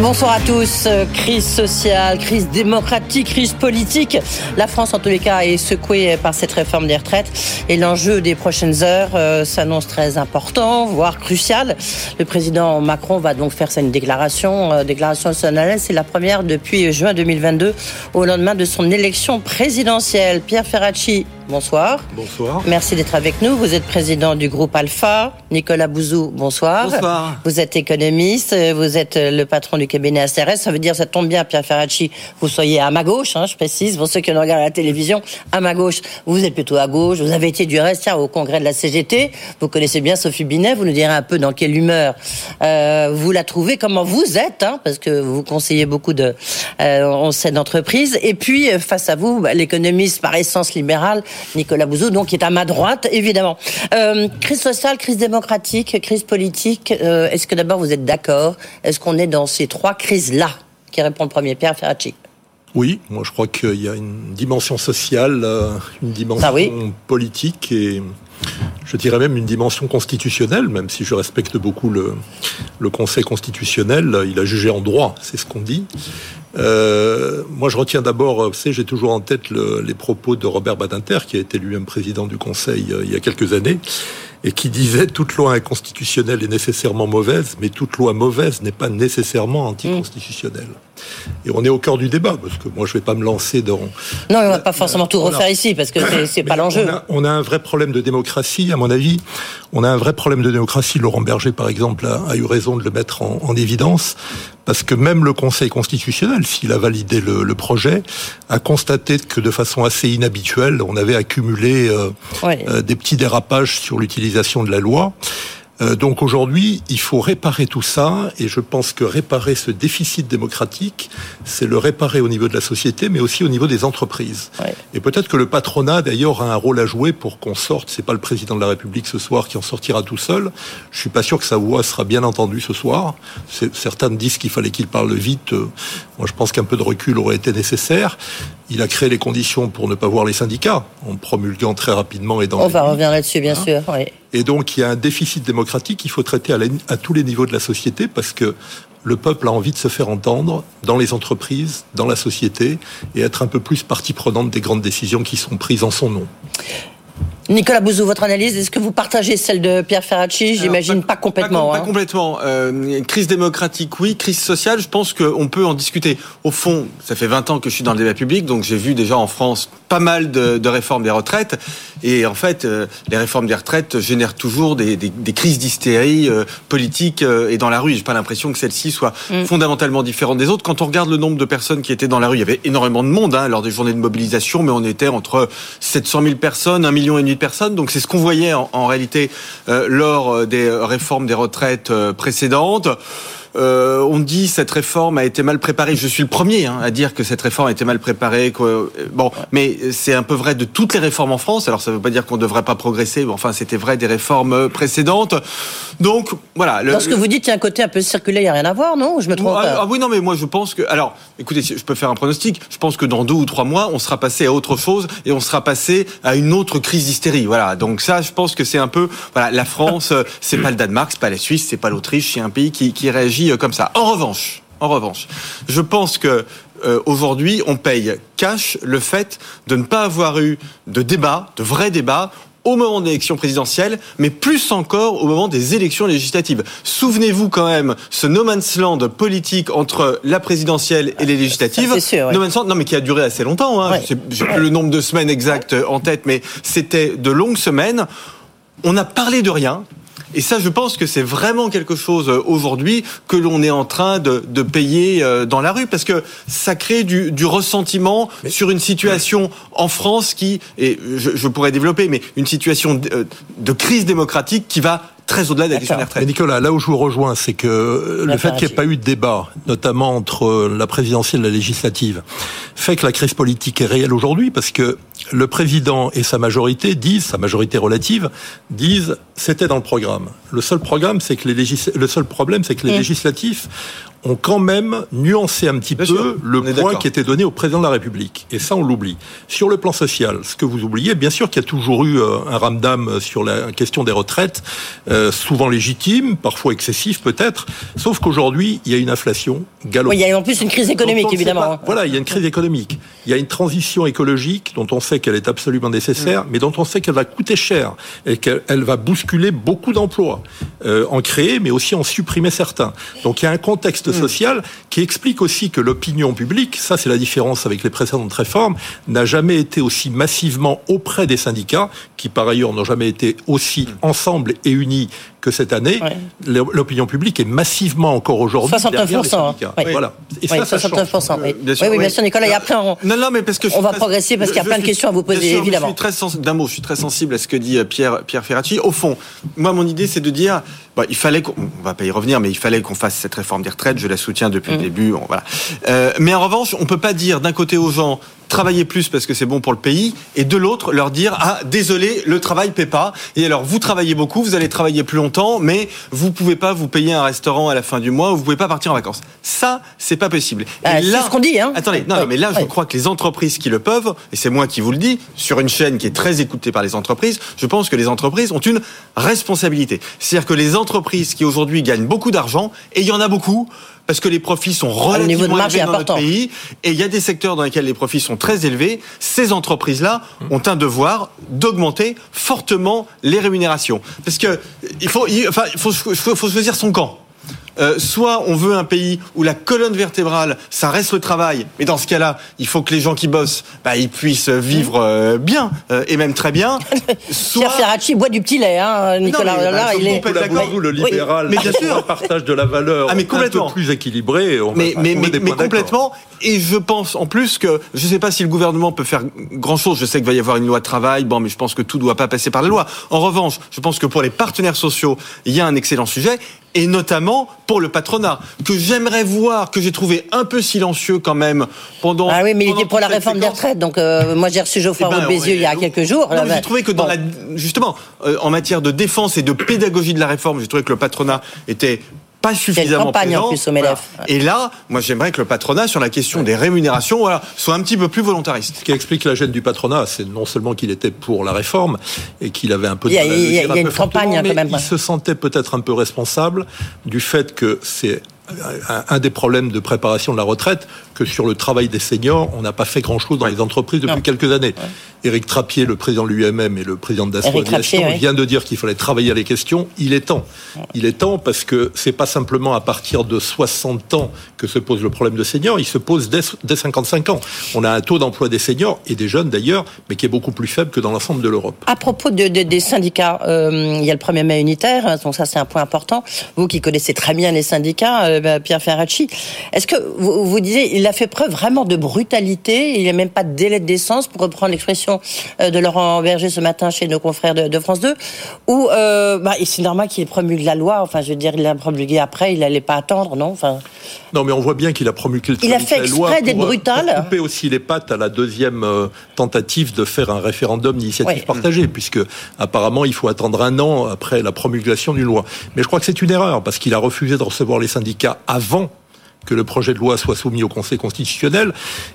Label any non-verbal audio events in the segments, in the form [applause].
Bonsoir à tous. Crise sociale, crise démocratique, crise politique. La France, en tous les cas, est secouée par cette réforme des retraites. Et l'enjeu des prochaines heures euh, s'annonce très important, voire crucial. Le président Macron va donc faire une déclaration, euh, déclaration solennelle. C'est la première depuis juin 2022, au lendemain de son élection présidentielle. Pierre Ferracci bonsoir. Bonsoir. Merci d'être avec nous. Vous êtes président du groupe Alpha. Nicolas Bouzou, bonsoir. Bonsoir. Vous êtes économiste, vous êtes le patron du cabinet ACRS. Ça veut dire, ça tombe bien, Pierre Ferracci, vous soyez à ma gauche, hein, je précise, pour ceux qui regardent la télévision, à ma gauche. Vous êtes plutôt à gauche. Vous avez été du reste tiens, au congrès de la CGT. Vous connaissez bien Sophie Binet. Vous nous direz un peu dans quelle humeur euh, vous la trouvez, comment vous êtes, hein, parce que vous conseillez beaucoup de, euh, on sait, d'entreprises. Et puis, face à vous, bah, l'économiste par essence libérale, Nicolas Bouzou, donc qui est à ma droite, évidemment. Euh, crise sociale, crise démocratique, crise politique. Euh, Est-ce que d'abord vous êtes d'accord? Est-ce qu'on est dans ces trois crises-là? Qui répond le premier, Pierre Ferracci. Oui, moi je crois qu'il y a une dimension sociale, euh, une dimension ah oui politique et je dirais même une dimension constitutionnelle, même si je respecte beaucoup le, Conseil constitutionnel, il a jugé en droit, c'est ce qu'on dit. Euh, moi, je retiens d'abord, vous savez, j'ai toujours en tête le, les propos de Robert Badinter, qui a été lui-même président du Conseil euh, il y a quelques années, et qui disait toute loi inconstitutionnelle est nécessairement mauvaise, mais toute loi mauvaise n'est pas nécessairement anticonstitutionnelle. Et on est au cœur du débat, parce que moi je vais pas me lancer dans... Non, on va pas forcément tout refaire a... ici, parce que c'est pas l'enjeu. On, on, a un vrai problème de démocratie, à mon avis. On a un vrai problème de démocratie. Laurent Berger, par exemple, a, a eu raison de le mettre en, en, évidence, parce que même le Conseil constitutionnel, s'il a validé le, le, projet, a constaté que de façon assez inhabituelle, on avait accumulé euh, ouais. euh, des petits dérapages sur l'utilisation de la loi. Euh, donc aujourd'hui, il faut réparer tout ça, et je pense que réparer ce déficit démocratique, c'est le réparer au niveau de la société, mais aussi au niveau des entreprises. Ouais. Et peut-être que le patronat, d'ailleurs, a un rôle à jouer pour qu'on sorte. C'est pas le président de la République ce soir qui en sortira tout seul. Je suis pas sûr que sa voix sera bien entendue ce soir. Certains disent qu'il fallait qu'il parle vite. Moi, je pense qu'un peu de recul aurait été nécessaire. Il a créé les conditions pour ne pas voir les syndicats en promulguant très rapidement et dans. On va revenir là-dessus, bien hein sûr. Oui. Et donc, il y a un déficit démocratique qu'il faut traiter à, tous les niveaux de la société parce que le peuple a envie de se faire entendre dans les entreprises, dans la société et être un peu plus partie prenante des grandes décisions qui sont prises en son nom. Nicolas Bouzou, votre analyse, est-ce que vous partagez celle de Pierre Ferracci? J'imagine pas, pas, complètement. Pas, pas hein. complètement. Euh, crise démocratique, oui. Crise sociale, je pense qu'on peut en discuter. Au fond, ça fait 20 ans que je suis dans le débat public, donc j'ai vu déjà en France pas mal de, de, réformes des retraites. Et en fait, euh, les réformes des retraites génèrent toujours des, des, des crises d'hystérie euh, politique et dans la rue. J'ai pas l'impression que celle-ci soit mm. fondamentalement différente des autres. Quand on regarde le nombre de personnes qui étaient dans la rue, il y avait énormément de monde hein, lors des journées de mobilisation, mais on était entre 700 000 personnes, 1 million et demi de personnes. Donc c'est ce qu'on voyait en, en réalité euh, lors des réformes des retraites euh, précédentes. Euh, on dit cette réforme a été mal préparée. Je suis le premier hein, à dire que cette réforme a été mal préparée. Que, bon, mais c'est un peu vrai de toutes les réformes en France. Alors ça ne veut pas dire qu'on ne devrait pas progresser. Mais enfin, c'était vrai des réformes précédentes. Donc voilà. Le, Lorsque vous dites qu'il y a un côté un peu circulaire, il n'y a rien à voir, non? Je me trompe ah, ah, oui, non, mais moi je pense que. Alors, écoutez, je peux faire un pronostic. Je pense que dans deux ou trois mois, on sera passé à autre chose et on sera passé à une autre crise d'hystérie. Voilà. Donc ça, je pense que c'est un peu. Voilà, la France, c'est pas le Danemark, c'est pas la Suisse, c'est pas l'Autriche, c'est un pays qui, qui réagit comme ça. En revanche, en revanche, je pense que euh, aujourd'hui, on paye cash le fait de ne pas avoir eu de débat, de vrai débat au moment de l'élection présidentielle, mais plus encore au moment des élections législatives. Souvenez-vous quand même ce no man's land politique entre la présidentielle et les législatives. Sûr, ouais. No man's land, non mais qui a duré assez longtemps. Hein. Ouais. J'ai plus le nombre de semaines exactes en tête, mais c'était de longues semaines. On a parlé de rien. Et ça, je pense que c'est vraiment quelque chose aujourd'hui que l'on est en train de, de, payer dans la rue, parce que ça crée du, du ressentiment mais, sur une situation ouais. en France qui, et je, je, pourrais développer, mais une situation de, de crise démocratique qui va très au-delà de la question des retraites. Mais Nicolas, là où je vous rejoins, c'est que le fait qu'il n'y ait pas eu de débat, notamment entre la présidentielle et la législative, fait que la crise politique est réelle aujourd'hui parce que le président et sa majorité disent, sa majorité relative, disent c'était dans le programme. Le seul programme, c'est que les légis... le seul problème, c'est que les législatifs ont quand même nuancé un petit peu le point qui était donné au président de la République. Et ça, on l'oublie. Sur le plan social, ce que vous oubliez, bien sûr qu'il y a toujours eu euh, un ramdam sur la question des retraites, euh, souvent légitime, parfois excessif peut-être, sauf qu'aujourd'hui, il y a une inflation galopante. Oui, il y a en plus une crise économique, évidemment. voilà, il y a une crise économique. Il y a une transition écologique dont on sait qu'elle est absolument nécessaire, mm. mais dont on sait qu'elle va coûter cher et qu'elle va bousculer beaucoup d'emplois, euh, en créer, mais aussi en supprimer certains. Donc il y a un contexte mm. social qui explique aussi que l'opinion publique, ça c'est la différence avec les précédentes réformes, n'a jamais été aussi massivement auprès des syndicats, qui par ailleurs n'ont jamais été aussi mm. ensemble et unis que cette année, l'opinion publique est massivement encore aujourd'hui 69%. Oui. Voilà. Et ça, 69%. oui. Bien sûr, oui, bien sûr, Nicolas. Et après, on, non, non, mais parce que on va progresser parce qu'il y a plein de questions à vous poser, évidemment. D'un mot, je suis très sensible à ce que dit euh, Pierre, Pierre Ferracci. Au fond, moi, mon idée, c'est de dire, bah, il fallait qu'on, on va pas y revenir, mais il fallait qu'on fasse cette réforme des retraites. Je la soutiens depuis le mmh. début. voilà. Euh, mais en revanche, on peut pas dire d'un côté aux gens, travailler plus parce que c'est bon pour le pays, et de l'autre leur dire ah désolé le travail paie pas. Et alors vous travaillez beaucoup, vous allez travailler plus longtemps, mais vous pouvez pas vous payer un restaurant à la fin du mois, ou vous pouvez pas partir en vacances. Ça c'est pas possible. Ah, c'est ce qu'on dit. Hein. Attendez, non, mais là je crois que les entreprises qui le peuvent, et c'est moi qui vous le dis, sur une chaîne qui est très écoutée par les entreprises, je pense que les entreprises ont une responsabilité. C'est-à-dire que les entreprises qui aujourd'hui gagnent beaucoup d'argent, et il y en a beaucoup parce que les profits sont relativement élevés dans notre pays et il y a des secteurs dans lesquels les profits sont très élevés. Ces entreprises-là ont un devoir d'augmenter fortement les rémunérations parce que il faut, enfin, il faut, faut choisir son camp. Euh, soit on veut un pays où la colonne vertébrale, ça reste le travail, mais dans ce cas-là, il faut que les gens qui bossent, bah, ils puissent vivre euh, bien euh, et même très bien. [laughs] Soit... Pierre Ferracci boit du petit lait, hein, Nicolas. Non, là, il est d'accord. Vous, le libéral, mais bien sûr, un partage de la valeur ah, mais complètement. un peu plus équilibré. On mais, mais, mais, mais complètement. Et je pense en plus que je ne sais pas si le gouvernement peut faire grand-chose. Je sais qu'il va y avoir une loi de travail, bon, mais je pense que tout ne doit pas passer par la loi. En revanche, je pense que pour les partenaires sociaux, il y a un excellent sujet et notamment pour le patronat, que j'aimerais voir, que j'ai trouvé un peu silencieux quand même pendant. Ah oui, mais il était pour la réforme des retraites, donc euh, moi j'ai reçu Geoffroy eh ben, Bézieux il y a quelques jours. j'ai trouvé que dans la, justement, euh, en matière de défense et de pédagogie de la réforme, j'ai trouvé que le patronat était pas suffisamment campagne En plus au Et là, moi j'aimerais que le patronat sur la question des rémunérations voilà, soit un petit peu plus volontariste. Ce qui explique la gêne du patronat, c'est non seulement qu'il était pour la réforme et qu'il avait un peu de Il y a, il y a une campagne quand même. Il se sentait peut-être un peu responsable du fait que c'est un des problèmes de préparation de la retraite que sur le travail des seniors, on n'a pas fait grand-chose dans les entreprises depuis quelques années. Éric Trappier, le président de l'UMM et le président de Aviation, vient de dire qu'il fallait travailler à les questions. Il est temps. Il est temps parce que c'est pas simplement à partir de 60 ans que se pose le problème de seniors, il se pose dès, 55 ans. On a un taux d'emploi des seniors et des jeunes d'ailleurs, mais qui est beaucoup plus faible que dans l'ensemble de l'Europe. À propos de, des syndicats, euh, il y a le 1er mai unitaire, hein, donc ça c'est un point important. Vous qui connaissez très bien les syndicats, euh, bah, Pierre Ferracci, est-ce que vous, vous disiez, il a fait preuve vraiment de brutalité, il n'y a même pas de délai de décence, pour reprendre l'expression euh, de Laurent Berger ce matin chez nos confrères de, France 2, où euh, bah, c'est normal qu'il ait promulgué la loi. Enfin, je veux dire, il l'a promulgué après, il n'allait pas attendre, non enfin... Non, mais on voit bien qu'il a promulgué il a fait exprès d'être brutal. Pour couper aussi les pattes à la deuxième euh, tentative de faire un référendum d'initiative partagée, puisque apparemment il faut attendre un an après la promulgation d'une loi. Mais je crois que c'est une erreur parce qu'il a refusé de recevoir les syndicats avant que le projet de loi soit soumis au Conseil constitutionnel.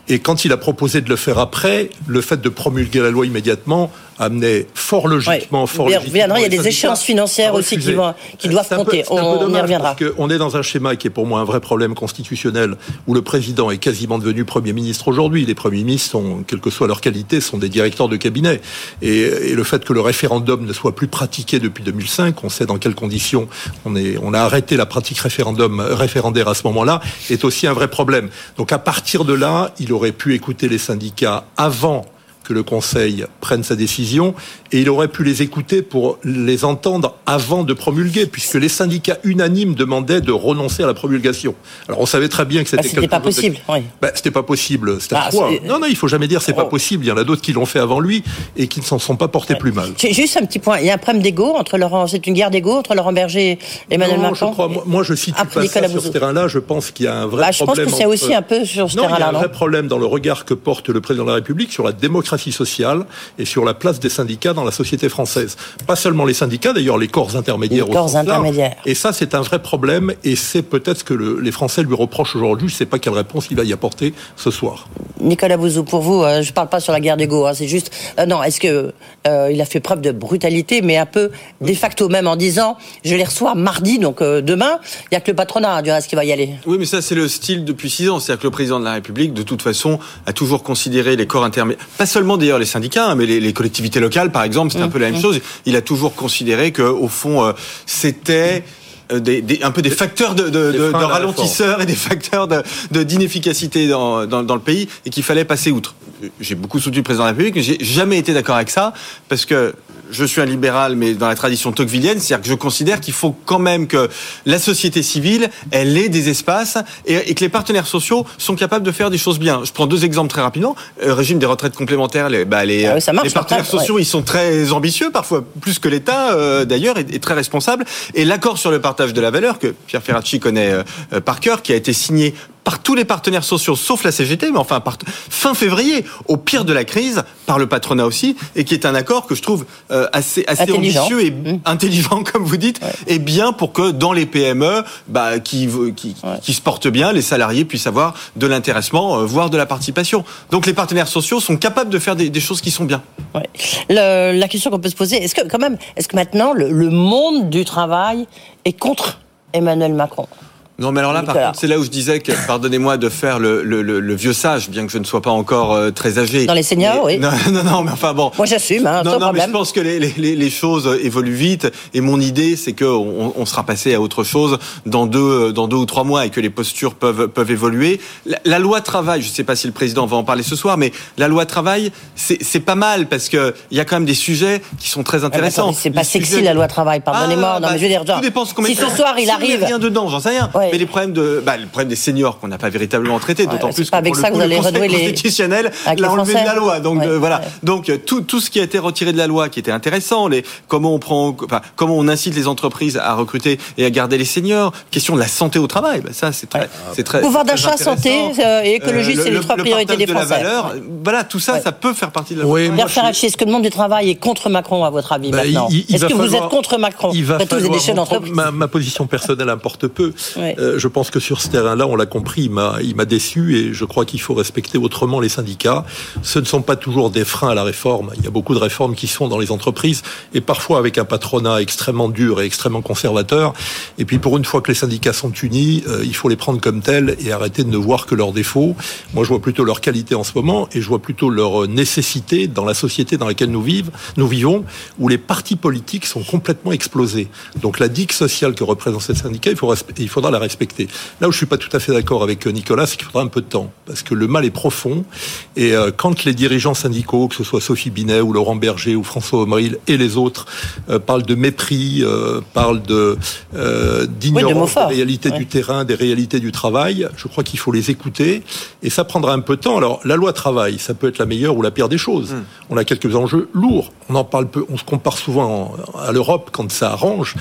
Et quand il a proposé de le faire après, le fait de promulguer la loi immédiatement amenait fort logiquement, fort logiquement. Il y a des échéances financières aussi qui, vont, qui doivent compter. on, y reviendra. Parce on est dans un schéma qui est pour moi un vrai problème constitutionnel où le président est quasiment devenu Premier ministre aujourd'hui. Les Premiers ministres, sont, quelle que soit leur qualité, sont des directeurs de cabinet. Et, le fait que le référendum ne soit plus pratiqué depuis 2005, on sait dans quelles conditions on, est, on a arrêté la pratique référendum, référendaire à ce moment-là, est aussi un vrai problème. Donc à partir de là, il aurait pu écouter les syndicats avant que le Conseil prenne sa décision et il aurait pu les écouter pour les entendre avant de promulguer, puisque les syndicats unanimes demandaient de renoncer à la promulgation. Alors on savait très bien que c'était bah, pas possible. Oui. Bah, c'était pas possible. C'était bah, Non, non, il faut jamais dire c'est pas oh. possible. Il y en a d'autres qui l'ont fait avant lui et qui ne s'en sont pas portés plus mal. Juste un petit point. Il y a un problème d'ego entre Laurent. C'est une guerre d'ego entre Laurent Berger et Emmanuel non, Macron. Je crois, moi, je situe pas ça sur ce terrain-là. Je pense qu'il y a un vrai bah, je problème. Je pense que c'est aussi un peu sur ce terrain-là. Il y a un vrai problème dans le regard que porte le président de la République sur la démocratie démocratie sociale et sur la place des syndicats dans la société française. Pas seulement les syndicats, d'ailleurs les corps intermédiaires. Les corps intermédiaires. Et ça, c'est un vrai problème et c'est peut-être ce que le, les Français lui reprochent aujourd'hui. Je ne sais pas quelle réponse il va y apporter ce soir. Nicolas Bouzou, pour vous, euh, je ne parle pas sur la guerre d'ego, hein, c'est juste... Euh, non, est-ce que euh, il a fait preuve de brutalité, mais un peu de facto même en disant, je les reçois mardi, donc demain, il n'y a que le patronat du reste qui va y aller. Oui, mais ça c'est le style depuis six ans. C'est-à-dire que le président de la République, de toute façon, a toujours considéré les corps intermédiaires, pas seulement d'ailleurs les syndicats, hein, mais les, les, collectivités locales, par exemple, c'est un peu la même mmh. chose. Il a toujours considéré que, au fond, c'était des, des, un peu des facteurs de, de, de, de ralentisseurs et des facteurs d'inefficacité dans, dans, dans, le pays et qu'il fallait passer outre. J'ai beaucoup soutenu le président de la République, mais j'ai jamais été d'accord avec ça parce que je suis un libéral, mais dans la tradition tocquevillienne, c'est-à-dire que je considère qu'il faut quand même que la société civile, elle ait des espaces et, que les partenaires sociaux sont capables de faire des choses bien. Je prends deux exemples très rapidement. Le euh, régime des retraites complémentaires, les, bah, les, ah les partenaires sociaux, ils sont très ambitieux, parfois plus que l'État euh, d'ailleurs, et, très responsables. Et l'accord sur le partage de la valeur que Pierre Ferracci connaît euh, par cœur, qui a été signé par tous les partenaires sociaux, sauf la CGT, mais enfin par fin février, au pire de la crise, par le patronat aussi, et qui est un accord que je trouve euh, assez, assez ambitieux et mmh. intelligent, [laughs] comme vous dites, et bien pour que dans les PME, bah, qui, qui, qui, se portent bien, les salariés puissent avoir de l'intéressement, euh, voire de la participation. Donc les partenaires sociaux sont capables de faire des, des choses qui sont bien. Ouais. Le, la question qu'on peut se poser, est-ce que quand même, est-ce que maintenant le, le monde du travail est contre Emmanuel Macron? Non, mais alors là, par contre, c'est là où je disais que, pardonnez-moi de faire le, le, le, vieux sage, bien que je ne sois pas encore euh, très âgé. Dans les seniors, oui. [laughs] Non, non, non, mais enfin bon. Moi, j'assume, hein, non, non, mais je pense que les, les, les, choses évoluent vite, et mon idée, c'est que on, sera passé à autre chose dans deux, dans deux ou trois mois, et que les postures peuvent peuvent évoluer. La, loi travail, je ne sais pas si le président va en parler ce soir, mais la loi travail, c'est pas mal parce que il y a quand même des sujets qui sont très intéressants. c'est pas sexy la loi travail, pardonnez-moi. Ah, non, mais je veux dire, tout dépend ce si ce soir il arrive, rien dedans, j'en sais rien. Mais les problèmes de, bah, le problème des seniors qu'on n'a pas véritablement traité, d'autant plus que avec ça que vous allez le constitutionnel [laughs] l'a enlevé de la loi. Donc euh, voilà. Donc euh, tout, tout ce qui a été retiré de la loi, qui était intéressant, les comment on prend, enfin, comment on incite les entreprises à recruter et à garder les seniors. Question de la santé au travail, bah, ça c'est très, c'est très. Pouvoir d'achat, santé euh, et écologie, c'est les trois priorités des Français. De la valeur, voilà, tout ça, ça peut faire partie de la. Oui, est-ce que le monde du travail est contre Macron à votre avis bah, maintenant Est-ce que vous êtes contre Macron Il va falloir, ma, position personnelle importe peu. Je pense que sur ce terrain-là, on l'a compris, il m'a déçu et je crois qu'il faut respecter autrement les syndicats. Ce ne sont pas toujours des freins à la réforme. Il y a beaucoup de réformes qui sont dans les entreprises et parfois avec un patronat extrêmement dur et extrêmement conservateur. Et puis pour une fois que les syndicats sont unis, euh, il faut les prendre comme tels et arrêter de ne voir que leurs défauts. Moi, je vois plutôt leur qualité en ce moment et je vois plutôt leur nécessité dans la société dans laquelle nous, vivons, nous vivons, où les partis politiques sont complètement explosés. Donc la digue sociale que représente ces syndicats, il, faut il faudra la respecter. Là où je suis pas tout à fait d'accord avec Nicolas, c'est qu'il faudra un peu de temps, parce que le mal est profond. Et euh, quand les dirigeants syndicaux, que ce soit Sophie Binet ou Laurent Berger ou François Omeril et les autres, euh, parlent de mépris, euh, parlent de d'ignorance des réalités du terrain, des réalités du travail, je crois qu'il faut les écouter. Et ça prendra un peu de temps. Alors, la loi travail, ça peut être la meilleure ou la pire des choses. Hmm. On a quelques enjeux lourds. On en parle peu. On se compare souvent à l'Europe quand ça arrange.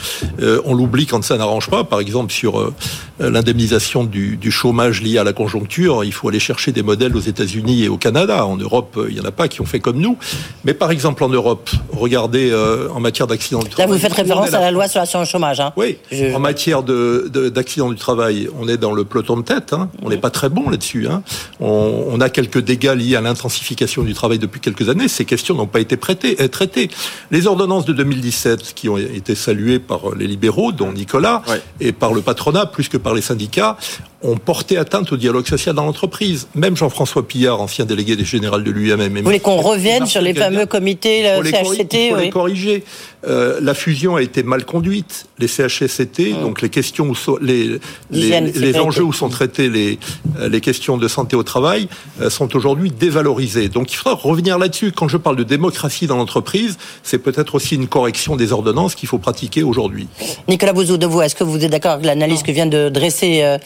on l'oublie quand ça n'arrange pas. Par exemple, sur l'indemnisation du, du chômage lié à la conjoncture, il faut aller chercher des modèles aux États-Unis et au Canada. En Europe, il n'y en a pas qui ont fait comme nous. Mais par exemple, en Europe, regardez euh, en matière d'accident du travail. Là, vous faites référence à la loi sur l'assurance chômage. Hein oui. En matière d'accident de, du travail, on est dans le peloton de tête. Hein. On n'est pas très bon là-dessus. Hein. On, on, a quelques dégâts liés à l'intensification du travail depuis quelques années. Ces questions n'ont pas été prêtées, euh, traitées. Les ordonnances de 2017, qui ont été saluées par les libéraux, dont Nicolas, et par le patronat, plus que par les syndicats, ont porté atteinte au dialogue social dans l'entreprise. Même Jean-François Pillard, ancien délégué des générales de l'UMM. Vous voulez qu'on revienne sur les fameux comités le CHCT Il faut les corriger. Euh, la fusion a été mal conduite. Les CHSCT, mm. donc les questions où sont, les, les, les, enjeux où sont traités les, euh, les questions de santé au travail euh, sont aujourd'hui dévalorisés. Donc il faudra revenir là-dessus. Quand je parle de démocratie dans l'entreprise, c'est peut-être aussi une correction des ordonnances qu'il faut pratiquer aujourd'hui. Nicolas Bouzou, de vous, est-ce que vous êtes d'accord avec l'analyse que vient de dresser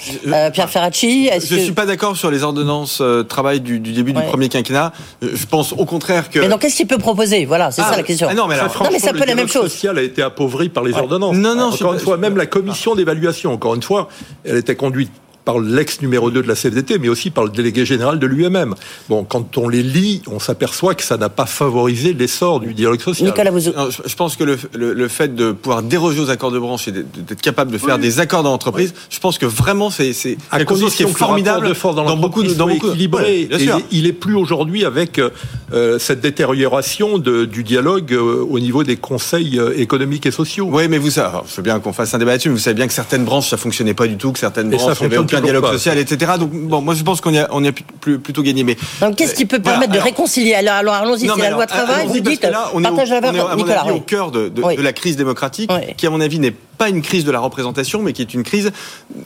Pierre Ferracci Je ne suis pas d'accord sur les ordonnances travail du, du début du premier quinquennat. Je pense au contraire que... Mais donc qu'est-ce qu'il peut proposer? Voilà, c'est ah, ça la question. Ah non, mais, non, mais ça peut la même chose. social a été appauvri par les ordonnances. Non, non, encore une fois, même la commission d'évaluation, encore une fois, elle était conduite par l'ex numéro 2 de la CFDT, mais aussi par le délégué général de l'UMM. Bon, quand on les lit, on s'aperçoit que ça n'a pas favorisé l'essor du dialogue social. Nicolas vous... je pense que le, le, fait de pouvoir déroger aux accords de branche et d'être capable de faire des accords d'entreprise, je pense que vraiment c'est quelque chose qui est formidable de force dans, dans beaucoup de dans beaucoup équilibré. il est plus aujourd'hui avec euh, cette détérioration de, du dialogue euh, au niveau des conseils euh, économiques et sociaux. Oui, mais vous savez, je veux bien qu'on fasse un débat là-dessus, mais vous savez bien que certaines branches ça fonctionnait pas du tout, que certaines branches il n'y avait aucun dialogue social, etc. Donc bon, moi je pense qu'on y a on y a plutôt gagné. Mais donc qu'est-ce qui peut permettre de réconcilier Alors, alors allons-y, c'est la loi travail. Vous dites là, on est au, Nicolas, au cœur de, de, la crise démocratique, qui à mon avis n'est pas une crise de la représentation, mais qui est une crise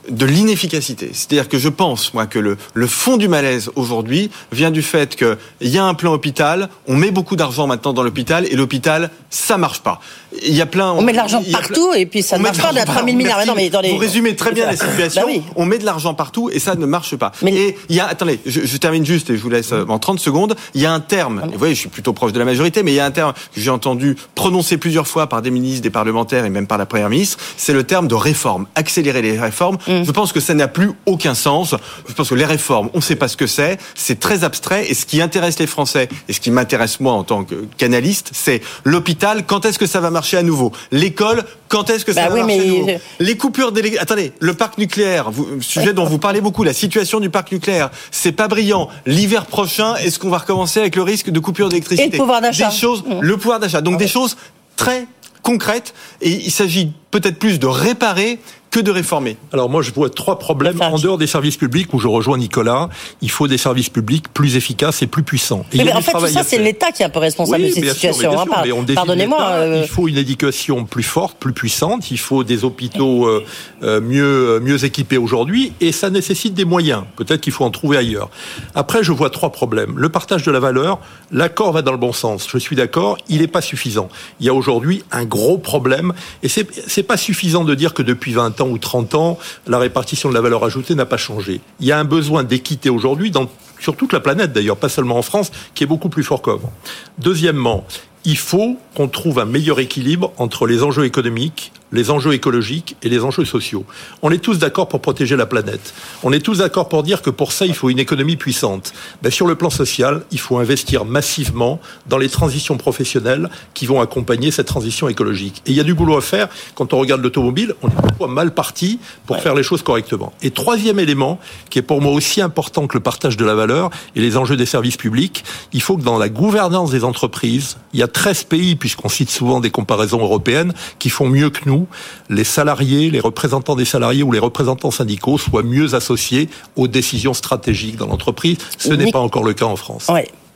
de l'inefficacité. C'est-à-dire que je pense, moi, que le, le fond du malaise aujourd'hui vient du fait qu'il y a un plan hôpital, on met beaucoup d'argent maintenant dans l'hôpital, et l'hôpital, ça marche pas. Il y a plein. On met de l'argent partout, et puis ça ne marche pas, d'être 3 000 milliards. Non, mais attendez. Vous résumez très bien la situation. Bah on met de l'argent partout, et ça ne marche pas. Mais... Et il y a, attendez, je, je, termine juste, et je vous laisse euh, en 30 secondes. Il y a un terme, vous voyez, je suis plutôt proche de la majorité, mais il y a un terme que j'ai entendu prononcer plusieurs fois par des ministres, des parlementaires, et même par la première ministre, c'est le terme de réforme. Accélérer les réformes. Mm. Je pense que ça n'a plus aucun sens. Je pense que les réformes, on ne sait pas ce que c'est. C'est très abstrait. Et ce qui intéresse les Français, et ce qui m'intéresse moi en tant que canaliste, c'est l'hôpital. Quand est-ce que ça va marcher à nouveau? L'école. Quand est-ce que ça bah va marcher à nouveau? Les coupures d'électricité. Attendez, le parc nucléaire, sujet dont vous parlez beaucoup, la situation du parc nucléaire, c'est pas brillant. L'hiver prochain, est-ce qu'on va recommencer avec le risque de coupure d'électricité? Et le pouvoir d'achat. Des choses, mm. le pouvoir d'achat. Donc ah des choses très concrètes. Et il s'agit peut-être plus de réparer que de réformer Alors moi je vois trois problèmes en dehors des services publics où je rejoins Nicolas. Il faut des services publics plus efficaces et plus puissants. mais, en fait tout ça c'est l'État qui est un peu responsable de cette situation. Hein, pardonnez-moi. Euh, il faut une éducation plus forte, plus puissante. Il faut des hôpitaux euh, euh, mieux mieux équipés aujourd'hui et ça nécessite des moyens. Peut-être qu'il faut en trouver ailleurs. Après je vois trois problèmes. Le partage de la valeur. L'accord va dans le bon sens. Je suis d'accord. Il n'est pas suffisant. Il y a aujourd'hui un gros problème et c'est c'est pas suffisant de dire que depuis 20 ou 30 ans, la répartition de la valeur ajoutée n'a pas changé. Il y a un besoin d'équité aujourd'hui sur toute la planète d'ailleurs, pas seulement en France, qui est beaucoup plus fort qu'avant. Deuxièmement, il faut qu'on trouve un meilleur équilibre entre les enjeux économiques, les enjeux écologiques et les enjeux sociaux. On est tous d'accord pour protéger la planète. On est tous d'accord pour dire que pour ça, il faut une économie puissante. Ben, sur le plan social, il faut investir massivement dans les transitions professionnelles qui vont accompagner cette transition écologique. Et il y a du boulot à faire. Quand on regarde l'automobile, on est parfois mal parti pour faire les choses correctement. Et troisième élément, qui est pour moi aussi important que le partage de la valeur et les enjeux des services publics, il faut que dans la gouvernance des entreprises, il y a 13 pays, puisqu'on cite souvent des comparaisons européennes, qui font mieux que nous les salariés, les représentants des salariés ou les représentants syndicaux soient mieux associés aux décisions stratégiques dans l'entreprise. Ce n'est pas encore le cas en France.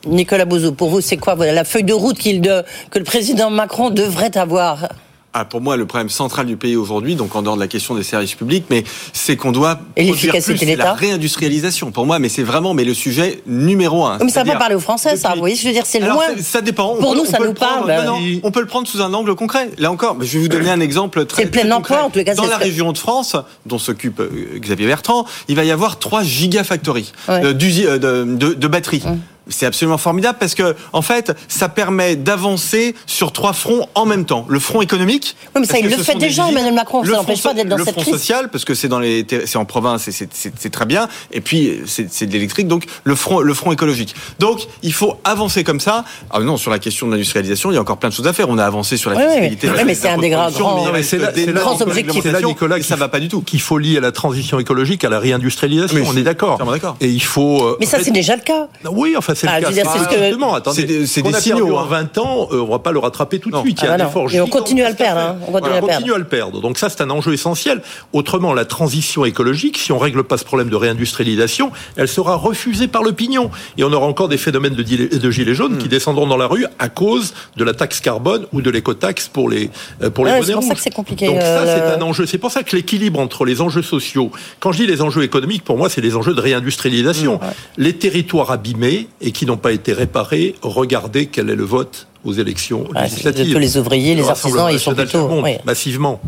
Nicolas Bouzou, pour vous, c'est quoi la feuille de route que le président Macron devrait avoir? Ah, pour moi, le problème central du pays aujourd'hui, donc en dehors de la question des services publics, mais c'est qu'on doit et l'efficacité de la réindustrialisation. Pour moi, mais c'est vraiment mais le sujet numéro un. Mais ça va parler aux Français, ça. Vous voyez, je veux dire, c'est loin. Ça dépend. Pour nous, ça nous parle. Non, non, on peut le prendre sous un angle concret. Là encore, je vais vous donner un exemple très. C'est plein emploi, en tout cas. Dans la région de France, dont s'occupe euh, Xavier Bertrand, il va y avoir trois gigafactories euh, de, de, batteries. Hum c'est absolument formidable parce que en fait, ça permet d'avancer sur trois fronts en même temps. Le front économique. Oui, mais ça, il le fait déjà, Emmanuel Macron. Ça n'empêche pas d'être dans cette crise. Le front social, parce que c'est dans les, c'est en province et c'est très bien. Et puis c'est de l'électrique, donc le front, le front écologique. Donc il faut avancer comme ça. Ah non, sur la question de l'industrialisation, il y a encore plein de choses à faire. On a avancé sur la fiscalité. Oui, mais c'est un des grands, grands objectifs. C'est là, Nicolas, ça va pas du tout. Qu'il faut lier à la transition écologique, à la réindustrialisation. On est d'accord. Et il faut. Euh, mais ça, c'est déjà le cas. Oui, enfin, c'est le ah, cas. C'est des, signaux. En 20 hein. ans, euh, on va pas le rattraper tout de suite. Il y a ah Et on continue à le perdre. Hein. On continue, à, le perdre. Donc ça, c'est un enjeu essentiel. Autrement, la transition écologique, si on règle pas ce problème de réindustrialisation, elle sera refusée par l'opinion. Et on aura encore des phénomènes de, de gilets jaunes qui hmm. descendront dans la rue à cause de la taxe carbone ou de l'écotaxe pour les euh, pour les ouais, C'est pour ça que c'est compliqué. Donc ça, c'est euh, un enjeu. C'est pour ça que l'équilibre entre les enjeux sociaux, quand je dis les enjeux économiques, pour moi, c'est les enjeux de réindustrialisation. Hmm, les territoires abîmés et qui n'ont pas été réparés, regardez quel est le vote aux élections législatives. Tous les ouvriers, les artisans, ils sont plutôt massivement.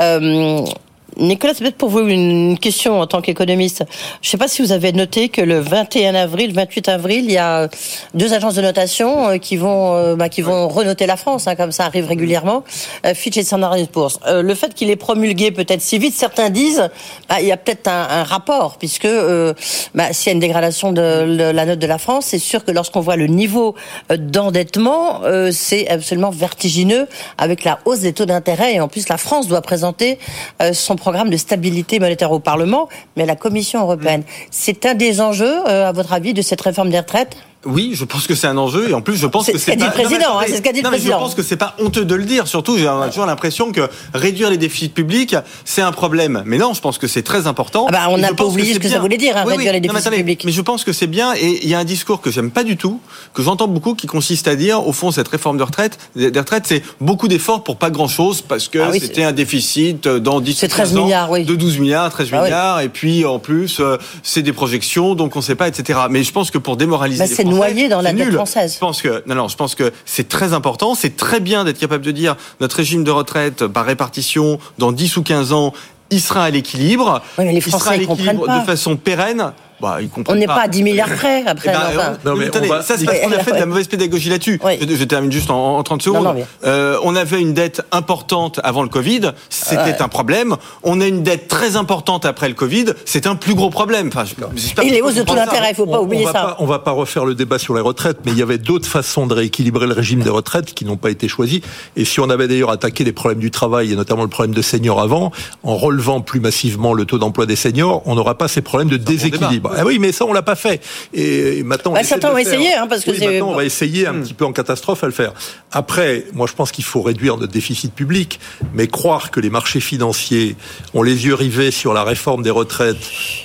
Euh, Nicolas, c'est peut-être pour vous une question en tant qu'économiste. Je ne sais pas si vous avez noté que le 21 avril, 28 avril, il y a deux agences de notation euh, qui vont, euh, bah, qui vont renoter la France, hein, comme ça arrive régulièrement, euh, Fitch et Standard Poor's. le fait qu'il est promulgué peut-être si vite, certains disent, bah, il y a peut-être un, rapport, puisque bah, s'il y a une dégradation de, la note de la France, c'est sûr que lorsqu'on voit le niveau d'endettement, c'est absolument vertigineux avec la hausse des taux d'intérêt et en plus la France doit présenter son programme de stabilité monétaire au Parlement, mais à la Commission européenne. C'est un des enjeux, euh, à votre avis, de cette réforme des retraites? Oui, je pense que c'est un enjeu et en plus je pense que c'est pas. Dit le président, hein, c'est ce qu'a dit le président. je pense que c'est pas honteux de le dire. Surtout, j'ai toujours l'impression que réduire les déficits publics, c'est un problème. Mais non, je pense que c'est très important. Ah bah, on n'a pas oublié ce que ça voulait dire, hein, réduire les déficits publics. Mais je pense que c'est bien et il y a un discours que j'aime pas du tout, que j'entends beaucoup, qui consiste à dire, au fond, cette réforme de retraite, des retraites, c'est beaucoup d'efforts pour pas grand chose parce que ah c'était un déficit dans 10 13 milliards, oui. de 12 milliards, 13 ah milliards, et puis en plus, euh, c'est des projections, donc on sait pas, etc. Mais je pense que pour démoraliser bah, c'est noyé dans la je pense que non, non, je pense que c'est très important. C'est très bien d'être capable de dire notre régime de retraite par répartition dans 10 ou 15 ans il sera à l'équilibre. Oui, il sera à l'équilibre de façon pérenne. Bah, on n'est pas. à 10 milliards près après. Eh ben, non, mais attendez, ça c'est parce qu'on a fait de la mauvaise pédagogie là-dessus. Je, termine juste en, 30 secondes. euh, on avait une dette importante avant le Covid, c'était un problème. On a une dette très importante après le Covid, c'est un plus gros problème. Enfin, Et les hausses de taux d'intérêt, il ne faut pas oublier on ça. on va pas refaire le débat sur les retraites, mais il y avait d'autres façons de rééquilibrer le régime des retraites qui n'ont pas été choisies. Et si on avait d'ailleurs attaqué les problèmes du travail et notamment le problème de seniors avant, en relevant plus massivement le taux d'emploi des seniors, on n'aura pas ces problèmes de déséquilibre. Ah oui, mais ça on l'a pas fait. Et maintenant, bah, certains vont essayer, hein, parce que maintenant, on va essayer un hmm. petit peu en catastrophe à le faire. Après, moi, je pense qu'il faut réduire notre déficit public, mais croire que les marchés financiers ont les yeux rivés sur la réforme des retraites,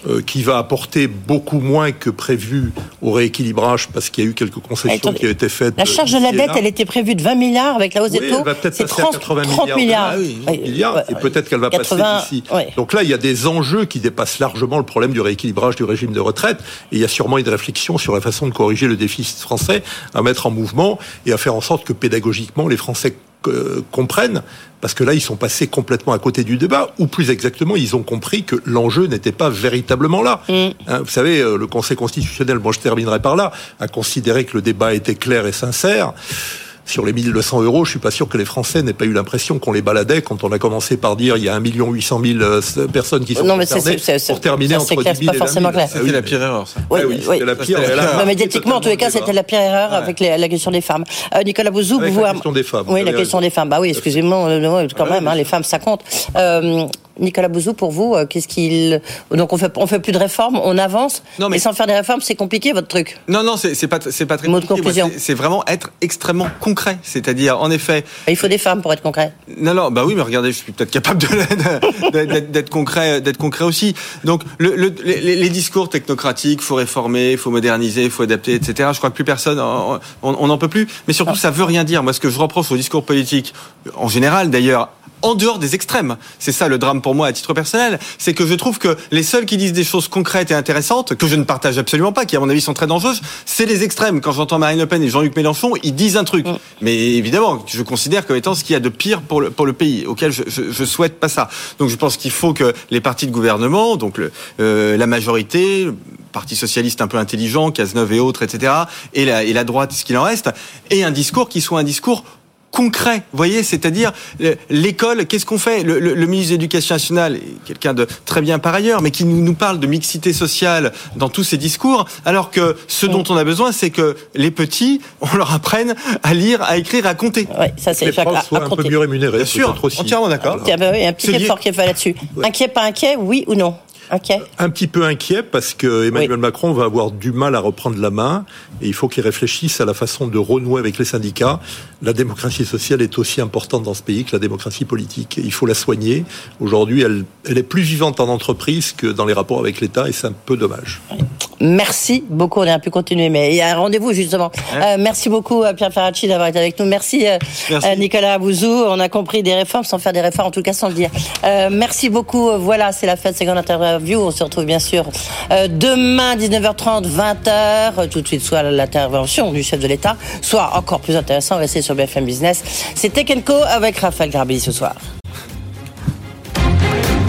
euh, qui va apporter beaucoup moins que prévu au rééquilibrage, parce qu'il y a eu quelques concessions qui ont été faites. La charge de la dette, elle était prévue de 20 milliards avec la hausse des taux. Elle va peut-être passer 30, à 80 30 milliards. milliards. et peut-être qu'elle va passer d'ici. Donc là, il y a des enjeux qui dépassent largement le problème du rééquilibrage du régime de retraite. Et il y a sûrement une réflexion sur la façon de corriger le déficit français à mettre en mouvement et à faire en sorte que pédagogiquement les Français euh, comprennent, parce que là, ils sont passés complètement à côté du débat, ou plus exactement, ils ont compris que l'enjeu n'était pas véritablement là. Mm. Hein, vous savez, euh, le Conseil constitutionnel, bon, je terminerai par là, a considéré que le débat était clair et sincère sur les 1200 euros, je suis pas sûr que les Français n'aient pas eu l'impression qu'on les baladait quand on a commencé par dire il y a 1 800 000 personnes qui sont non, mais concernées pour terminer entre 10 000 et 20 000. C'était la pire erreur, ça. Oui, oui, oui. la pire. erreur. médiatiquement, en tous les cas, c'était la pire erreur avec la question des femmes. Euh, Nicolas Bouzou, vous... La question des femmes. Oui, la question des femmes. Bah oui, excusez-moi, euh, quand même, hein, les femmes, ça compte. Nicolas Bouzou, pour vous, euh, qu'est-ce qu'il donc on fait on fait plus de réformes, on avance, non, mais... sans faire des réformes, c'est compliqué votre truc. Non non, c'est pas pas très compliqué. C'est vraiment être extrêmement concret, c'est-à-dire en effet. Il faut des femmes pour être concret. Non non, bah oui, mais regardez, je suis peut-être capable d'être concret, concret aussi. Donc le, les, discours technocratiques, faut réformer, faut moderniser, faut adapter, etc. Je crois que plus personne, on n'en peut plus. Mais surtout, ça veut rien dire. Moi, ce que je reproche au discours politique, en général d'ailleurs, en dehors des extrêmes. C'est ça le drame pour moi à titre personnel, c'est que je trouve que les seuls qui disent des choses concrètes et intéressantes, que je ne partage absolument pas, qui à mon avis sont très dangereuses, c'est les extrêmes. Quand j'entends Marine Le Pen et Jean-Luc Mélenchon, ils disent un truc. Mm. Mais évidemment, je considère comme étant ce qu'il y a de pire pour le, pour le pays, auquel je, je, je souhaite pas ça. Donc je pense qu'il faut que les partis de gouvernement, donc le, euh, la majorité, le Parti socialiste un peu intelligent, Cazeneuve et autres, etc., et la, et la droite, ce qu'il en reste, aient un discours qui soit un discours concret, vous voyez, c'est-à-dire euh, l'école, qu'est-ce qu'on fait? Le, ministre de l'Éducation nationale est quelqu'un de très bien par ailleurs, mais qui nous, nous parle de mixité sociale dans tous ses discours, alors que ce dont on a besoin, c'est que les petits, on leur apprenne à lire, à écrire, à compter. Oui, ça c'est les profs soient un peu mieux rémunérés. Bien sûr, entièrement d'accord. Il y a un petit effort qui est fait là-dessus. Inquiet, pas inquiet, oui ou non? Un petit peu inquiet parce que Emmanuel Macron va avoir du mal à reprendre la main et il faut qu'il réfléchisse à la façon de renouer avec les syndicats. La démocratie sociale est aussi importante dans ce pays que la démocratie politique. Il faut la soigner. Aujourd'hui, elle, elle est plus vivante en entreprise que dans les rapports avec l'État et c'est un peu dommage. Merci beaucoup. On a pu continuer, mais il y a un rendez-vous justement. Euh, merci beaucoup à Pierre Ferracci d'avoir été avec nous. Merci, euh, merci. Nicolas Abouzou. On a compris des réformes sans faire des réformes, en tout cas sans le dire. Euh, merci beaucoup. Voilà, c'est la fin de cette grande interview. On se retrouve bien sûr demain 19h30, 20h. Tout de suite, soit l'intervention du chef de l'État, soit encore plus intéressant, rester sur BFM Business. C'est Tech Co avec Raphaël Garbi ce soir.